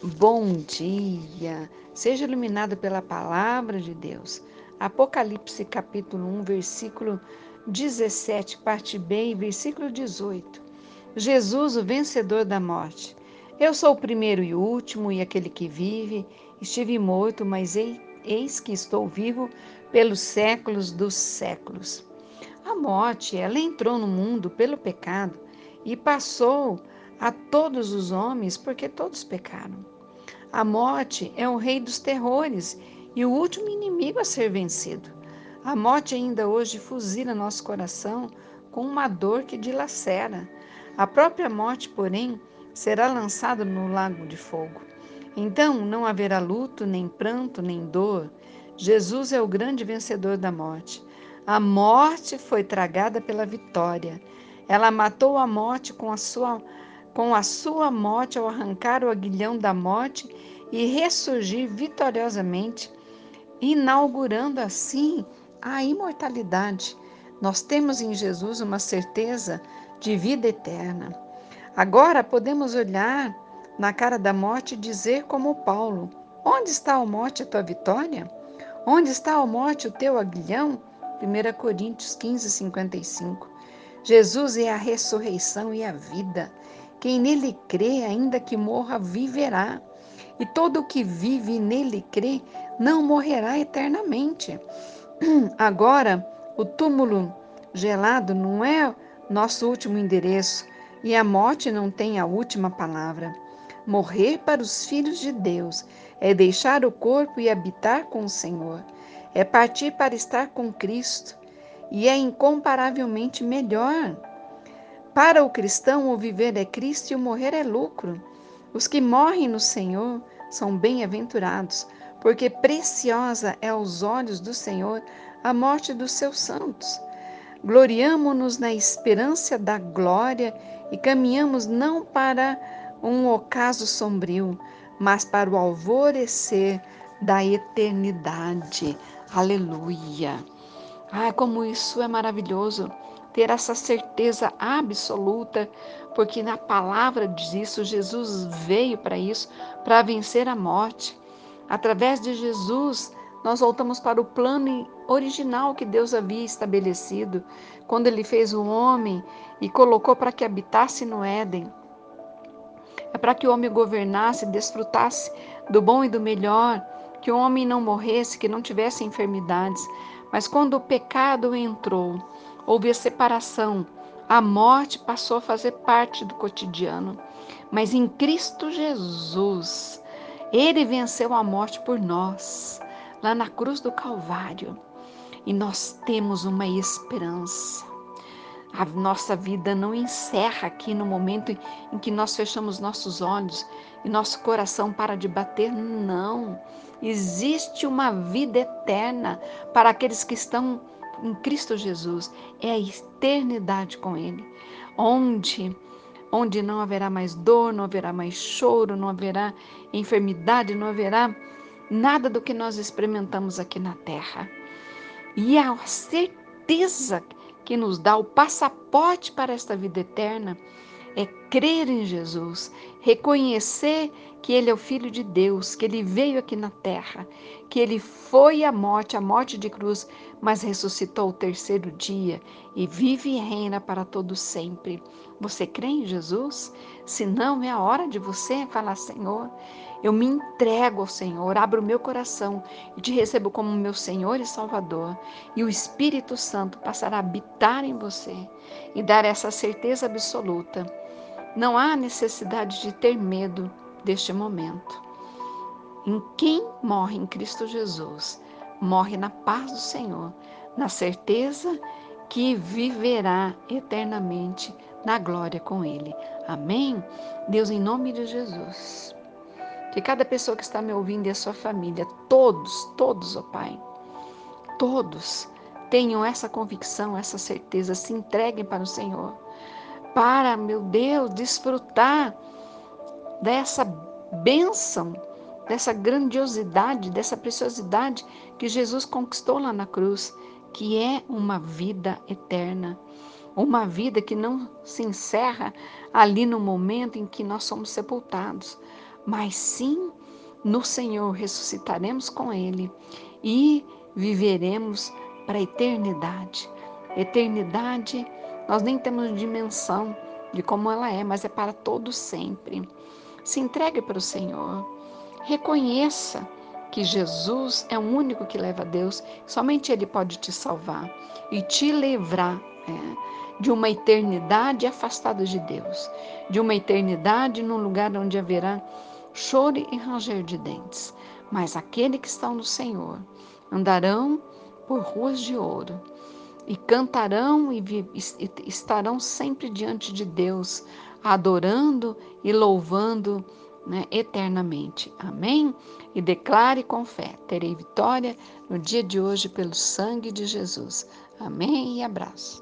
Bom dia! Seja iluminado pela palavra de Deus. Apocalipse capítulo 1, versículo 17, parte B versículo 18. Jesus, o vencedor da morte. Eu sou o primeiro e último e aquele que vive. Estive morto, mas eis que estou vivo pelos séculos dos séculos. A morte, ela entrou no mundo pelo pecado e passou a todos os homens, porque todos pecaram. A morte é o rei dos terrores e o último inimigo a ser vencido. A morte ainda hoje fuzila nosso coração com uma dor que dilacera. A própria morte, porém, será lançada no lago de fogo. Então não haverá luto, nem pranto, nem dor. Jesus é o grande vencedor da morte. A morte foi tragada pela vitória. Ela matou a morte com a sua com a sua morte ao arrancar o aguilhão da morte e ressurgir vitoriosamente, inaugurando assim a imortalidade. Nós temos em Jesus uma certeza de vida eterna. Agora podemos olhar na cara da morte e dizer como Paulo: Onde está a morte a tua vitória? Onde está a morte o teu aguilhão? 1 Coríntios 15, 55. Jesus é a ressurreição e a vida. Quem nele crê, ainda que morra, viverá. E todo o que vive e nele crê não morrerá eternamente. Agora, o túmulo gelado não é nosso último endereço e a morte não tem a última palavra. Morrer para os filhos de Deus é deixar o corpo e habitar com o Senhor. É partir para estar com Cristo e é incomparavelmente melhor. Para o cristão, o viver é Cristo e o morrer é lucro. Os que morrem no Senhor são bem-aventurados, porque preciosa é aos olhos do Senhor a morte dos seus santos. Gloriamo-nos na esperança da glória e caminhamos não para um ocaso sombrio, mas para o alvorecer da eternidade. Aleluia! Ah, como isso é maravilhoso! ter essa certeza absoluta, porque na palavra diz isso, Jesus veio para isso, para vencer a morte. Através de Jesus, nós voltamos para o plano original que Deus havia estabelecido, quando ele fez o homem e colocou para que habitasse no Éden. É para que o homem governasse, desfrutasse do bom e do melhor, que o homem não morresse, que não tivesse enfermidades. Mas quando o pecado entrou, houve a separação, a morte passou a fazer parte do cotidiano. Mas em Cristo Jesus, ele venceu a morte por nós, lá na cruz do Calvário. E nós temos uma esperança. A nossa vida não encerra aqui no momento em que nós fechamos nossos olhos e nosso coração para de bater, não. Existe uma vida eterna para aqueles que estão em Cristo Jesus é a eternidade com Ele, onde onde não haverá mais dor, não haverá mais choro, não haverá enfermidade, não haverá nada do que nós experimentamos aqui na terra. E a certeza que nos dá o passaporte para esta vida eterna é crer em Jesus, reconhecer que Ele é o Filho de Deus, que Ele veio aqui na terra, que Ele foi à morte, a morte de cruz, mas ressuscitou o terceiro dia e vive e reina para todo sempre. Você crê em Jesus? Se não, é a hora de você falar, Senhor, eu me entrego ao Senhor, abro o meu coração e te recebo como meu Senhor e Salvador. E o Espírito Santo passará a habitar em você e dar essa certeza absoluta. Não há necessidade de ter medo deste momento. Em quem morre em Cristo Jesus, morre na paz do Senhor, na certeza que viverá eternamente na glória com Ele. Amém? Deus, em nome de Jesus. Que cada pessoa que está me ouvindo e a sua família, todos, todos, ó oh Pai, todos tenham essa convicção, essa certeza, se entreguem para o Senhor, para, meu Deus, desfrutar dessa bênção, dessa grandiosidade, dessa preciosidade que Jesus conquistou lá na cruz, que é uma vida eterna. Uma vida que não se encerra ali no momento em que nós somos sepultados, mas sim no Senhor ressuscitaremos com Ele e viveremos para a eternidade. Eternidade, nós nem temos dimensão de como ela é, mas é para todo sempre. Se entregue para o Senhor. Reconheça que Jesus é o único que leva a Deus, somente Ele pode te salvar e te livrar é, de uma eternidade afastada de Deus, de uma eternidade num lugar onde haverá choro e ranger de dentes. Mas aquele que estão no Senhor andarão por ruas de ouro e cantarão e estarão sempre diante de Deus, adorando e louvando né, eternamente. Amém? E declare com fé: terei vitória no dia de hoje pelo sangue de Jesus. Amém e abraço.